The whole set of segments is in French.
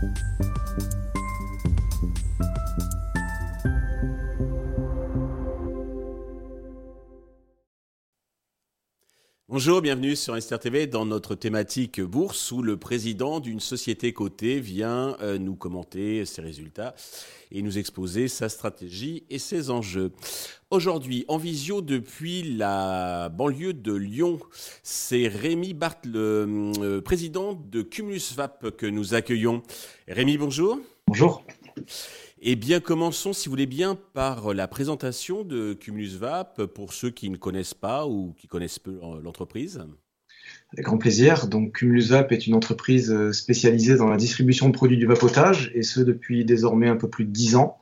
Thank you. Bonjour, bienvenue sur Esther TV dans notre thématique bourse où le président d'une société cotée vient euh, nous commenter ses résultats et nous exposer sa stratégie et ses enjeux. Aujourd'hui, en visio depuis la banlieue de Lyon, c'est Rémi Barthes, le euh, président de Cumulus Vap que nous accueillons. Rémi, bonjour. Bonjour. Eh bien, commençons, si vous voulez bien, par la présentation de Cumulus Vap pour ceux qui ne connaissent pas ou qui connaissent peu l'entreprise. Avec grand plaisir. Donc, Cumulus Vap est une entreprise spécialisée dans la distribution de produits du vapotage, et ce depuis désormais un peu plus de 10 ans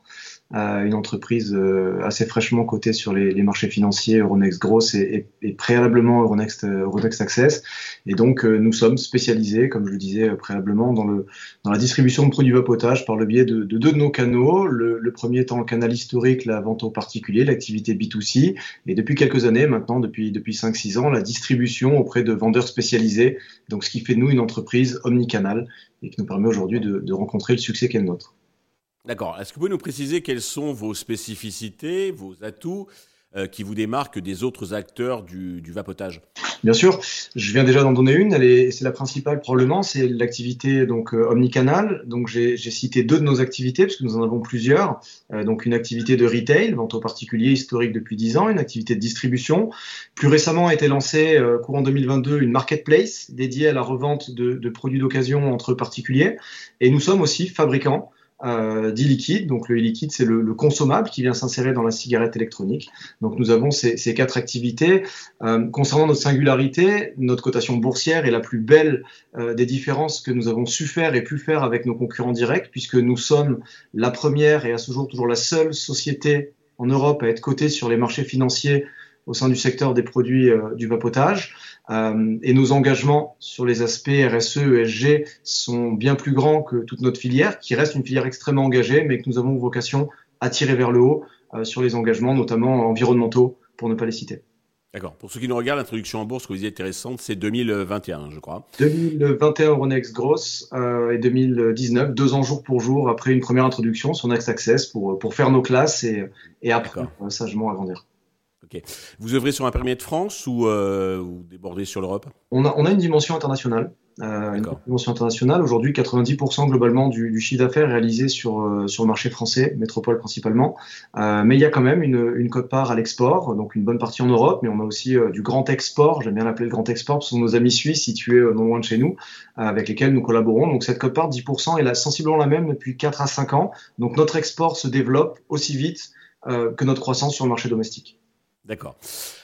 une entreprise euh, assez fraîchement cotée sur les, les marchés financiers, Euronext Gross et, et, préalablement Euronext, euh, Euronext Access. Et donc, euh, nous sommes spécialisés, comme je le disais préalablement, dans, le, dans la distribution de produits vapotage par le biais de, de deux de nos canaux. Le, le, premier étant le canal historique, la vente aux particuliers, l'activité B2C. Et depuis quelques années, maintenant, depuis, depuis 5-6 ans, la distribution auprès de vendeurs spécialisés. Donc, ce qui fait nous une entreprise omnicanal et qui nous permet aujourd'hui de, de rencontrer le succès qu'est le nôtre. D'accord. Est-ce que vous pouvez nous préciser quelles sont vos spécificités, vos atouts euh, qui vous démarquent des autres acteurs du, vapotage? Bien sûr, je viens déjà d'en donner une, c'est la principale probablement, c'est l'activité donc euh, omnicanal. Donc j'ai cité deux de nos activités parce que nous en avons plusieurs. Euh, donc une activité de retail, vente aux particuliers historique depuis 10 ans, une activité de distribution. Plus récemment a été lancée courant 2022 une marketplace dédiée à la revente de, de produits d'occasion entre particuliers. Et nous sommes aussi fabricants euh. Donc le e-liquide, c'est le, consommable qui vient s'insérer dans la cigarette électronique. Donc nous avons ces, ces quatre activités. Euh, concernant notre singularité, notre cotation boursière est la plus belle euh, des différences que nous avons su faire et pu faire avec nos concurrents directs, puisque nous sommes la première et à ce jour toujours la seule société en Europe à être cotée sur les marchés financiers au sein du secteur des produits euh, du vapotage. Euh, et nos engagements sur les aspects RSE, ESG sont bien plus grands que toute notre filière, qui reste une filière extrêmement engagée, mais que nous avons vocation à tirer vers le haut euh, sur les engagements, notamment environnementaux, pour ne pas les citer. D'accord. Pour ceux qui nous regardent, l'introduction en bourse que vous disiez intéressante, c'est 2021, je crois. 2021 Euronext Gross euh, et 2019, deux ans jour pour jour après une première introduction sur Next Access pour, pour faire nos classes et, et après sagement Vous œuvrez sur un permis de France ou euh, vous débordez sur l'Europe? On a, on a, une dimension internationale. Euh, une dimension internationale. Aujourd'hui, 90% globalement du, du chiffre d'affaires réalisé sur, euh, sur le marché français, métropole principalement. Euh, mais il y a quand même une, une cote-part à l'export, donc une bonne partie en Europe, mais on a aussi euh, du grand export, j'aime bien l'appeler le grand export, ce sont nos amis suisses situés non loin de chez nous, avec lesquels nous collaborons. Donc cette cote-part, 10%, est là, sensiblement la même depuis 4 à 5 ans. Donc notre export se développe aussi vite que notre croissance sur le marché domestique. D'accord.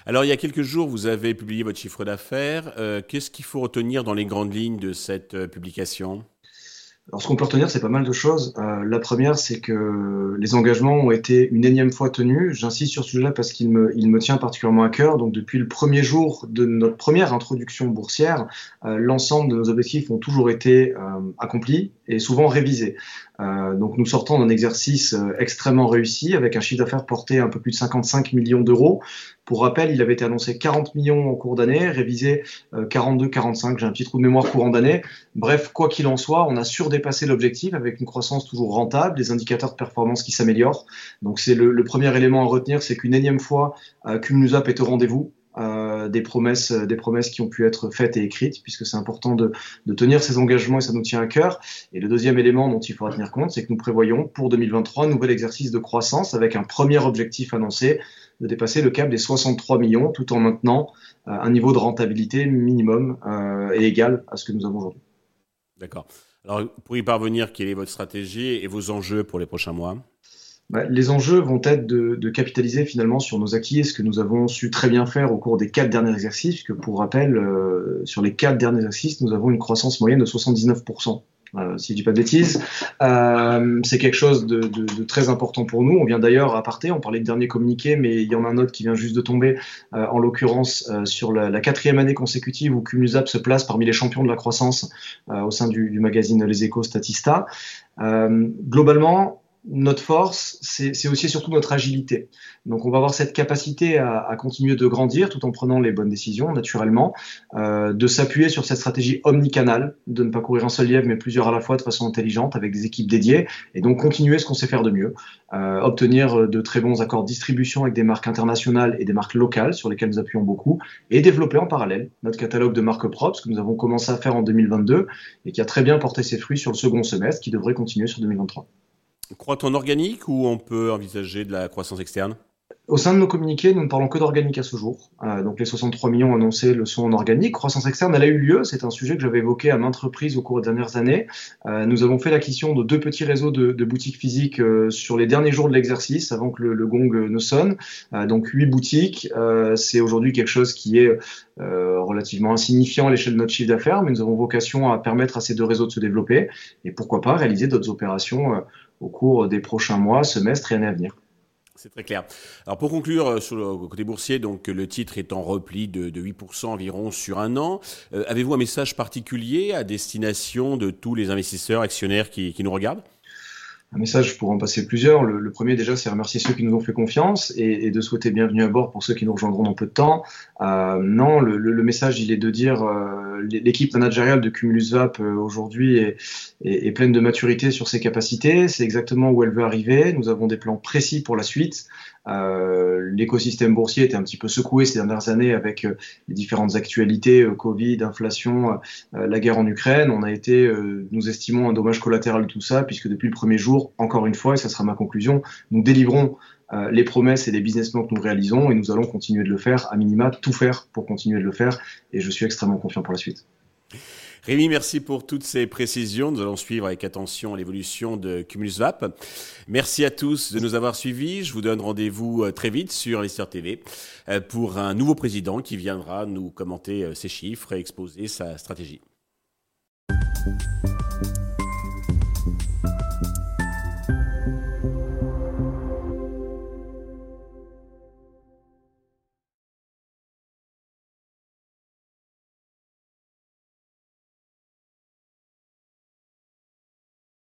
Alors, il y a quelques jours, vous avez publié votre chiffre d'affaires. Euh, qu'est-ce qu'il faut retenir dans les grandes lignes de cette euh, publication? Alors, ce qu'on peut retenir, c'est pas mal de choses. Euh, la première, c'est que les engagements ont été une énième fois tenus. J'insiste sur ce sujet-là parce qu'il me, il me tient particulièrement à cœur. Donc, depuis le premier jour de notre première introduction boursière, l'ensemble de nos objectifs ont toujours été accomplis et souvent révisés. Euh, donc, nous sortons d'un exercice euh, extrêmement réussi avec un chiffre d'affaires porté à un peu plus de 55 millions d'euros. Pour rappel, il avait été annoncé 40 millions en cours d'année, révisé 42-45. J'ai un petit trou de mémoire courant d'année. Bref, quoi qu'il en soit, on a surdépassé l'objectif avec une croissance toujours rentable, des indicateurs de performance qui s'améliorent. Donc c'est le, premier élément à retenir, c'est qu'une énième fois, euh, Cumulus-Up est au rendez-vous. Euh, des promesses, euh, des promesses qui ont pu être faites et écrites, puisque c'est important de, tenir ces engagements et ça nous tient à cœur. Et le deuxième élément dont il faudra tenir compte, c'est que nous prévoyons pour 2023 un nouvel exercice de croissance avec un premier objectif annoncé de dépasser le cap des 63 millions, tout en maintenant euh, un niveau de rentabilité minimum et égal à ce que nous avons aujourd'hui. D'accord. Alors, pour y parvenir, quelle est votre stratégie et vos enjeux pour les prochains mois? Les enjeux vont être de, capitaliser finalement sur nos acquis et ce que nous avons su très bien faire au cours des quatre derniers exercices, puisque pour rappel, euh, sur les quatre derniers exercices, nous avons une croissance moyenne de 79%. Euh, si je dis pas de bêtises. Euh, c'est quelque chose de, très important pour nous. On vient d'ailleurs à partir, on parlait de dernier communiqué, mais il y en a un autre qui vient juste de tomber, en l'occurrence sur la, quatrième année consécutive où Cumulusap se place parmi les champions de la croissance au sein du, du, magazine Les Échos Statista. globalement, notre force, c'est aussi surtout notre agilité. Donc on va avoir cette capacité à, à, continuer de grandir tout en prenant les bonnes décisions, naturellement, euh, de s'appuyer sur cette stratégie omnicanale, de ne pas courir un seul lièvre, mais plusieurs à la fois de façon intelligente, avec des équipes dédiées, et donc continuer ce qu'on sait faire de mieux, euh, obtenir de très bons accords de distribution avec des marques internationales et des marques locales sur lesquelles nous appuyons beaucoup, et développer en parallèle notre catalogue de marques propres, ce que nous avons commencé à faire en 2022, et qui a très bien porté ses fruits sur le second semestre, qui devrait continuer sur 2023. Croit-on organique ou on peut envisager de la croissance externe? Au sein de nos communiqués, nous ne parlons que d'organique à ce jour. Euh, donc les 63 millions annoncés le sont en organique. Croissance externe, elle a eu lieu. C'est un sujet que j'avais évoqué à maintes reprises au cours des dernières années. Euh, nous avons fait l'acquisition de deux petits réseaux de, boutiques physiques euh, sur les derniers jours de l'exercice, avant que le, gong ne sonne. Donc huit boutiques. C'est aujourd'hui quelque chose qui est relativement insignifiant à l'échelle de notre chiffre d'affaires, mais nous avons vocation à permettre à ces deux réseaux de se développer et pourquoi pas réaliser d'autres opérations au cours des prochains mois, semestres et années à venir. C'est très clair. Alors pour conclure euh, sur le côté boursier, donc le titre est en repli de, de 8% environ sur un an. Euh, Avez-vous un message particulier à destination de tous les investisseurs actionnaires qui, qui nous regardent? Un message, pourrais en passer plusieurs. Le, le premier, déjà, c'est remercier ceux qui nous ont fait confiance et, de souhaiter bienvenue à bord pour ceux qui nous rejoindront dans peu de temps. Euh, non, le, message, il est de dire euh, l'équipe managériale de Cumulus Vap euh, aujourd'hui est, pleine de maturité sur ses capacités. C'est exactement où elle veut arriver. Nous avons des plans précis pour la suite. Euh, l'écosystème boursier était un petit peu secoué ces dernières années avec euh, les différentes actualités, euh, Covid, inflation, la guerre en Ukraine. On a été, nous estimons, un dommage collatéral de tout ça, puisque depuis le premier jour, encore une fois, et ça sera ma conclusion, nous délivrons les promesses et les business plans que nous réalisons et nous allons continuer de le faire, à minima, tout faire pour continuer de le faire. Et je suis extrêmement confiant pour la suite. Rémi, merci pour toutes ces précisions. Nous allons suivre avec attention l'évolution de Cumulus Vap. Merci à tous de nous avoir suivis. Je vous donne rendez-vous euh, très vite sur Investir TV euh, pour un nouveau président qui viendra nous commenter euh, ses chiffres et exposer sa stratégie.